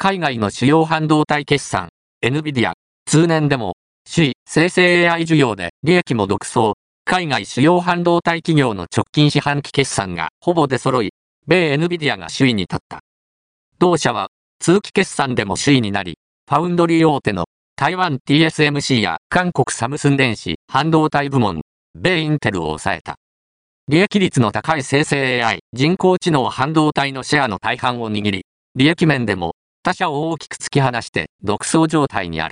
海外の主要半導体決算、NVIDIA、通年でも、首位、生成 AI 需要で利益も独走、海外主要半導体企業の直近四半期決算がほぼ出揃い、米 NVIDIA が首位に立った。同社は、通期決算でも首位になり、ファウンドリー大手の台湾 TSMC や韓国サムスン電子半導体部門、米インテルを抑えた。利益率の高い生成 AI、人工知能半導体のシェアの大半を握り、利益面でも他者を大きく突き放して独走状態にある。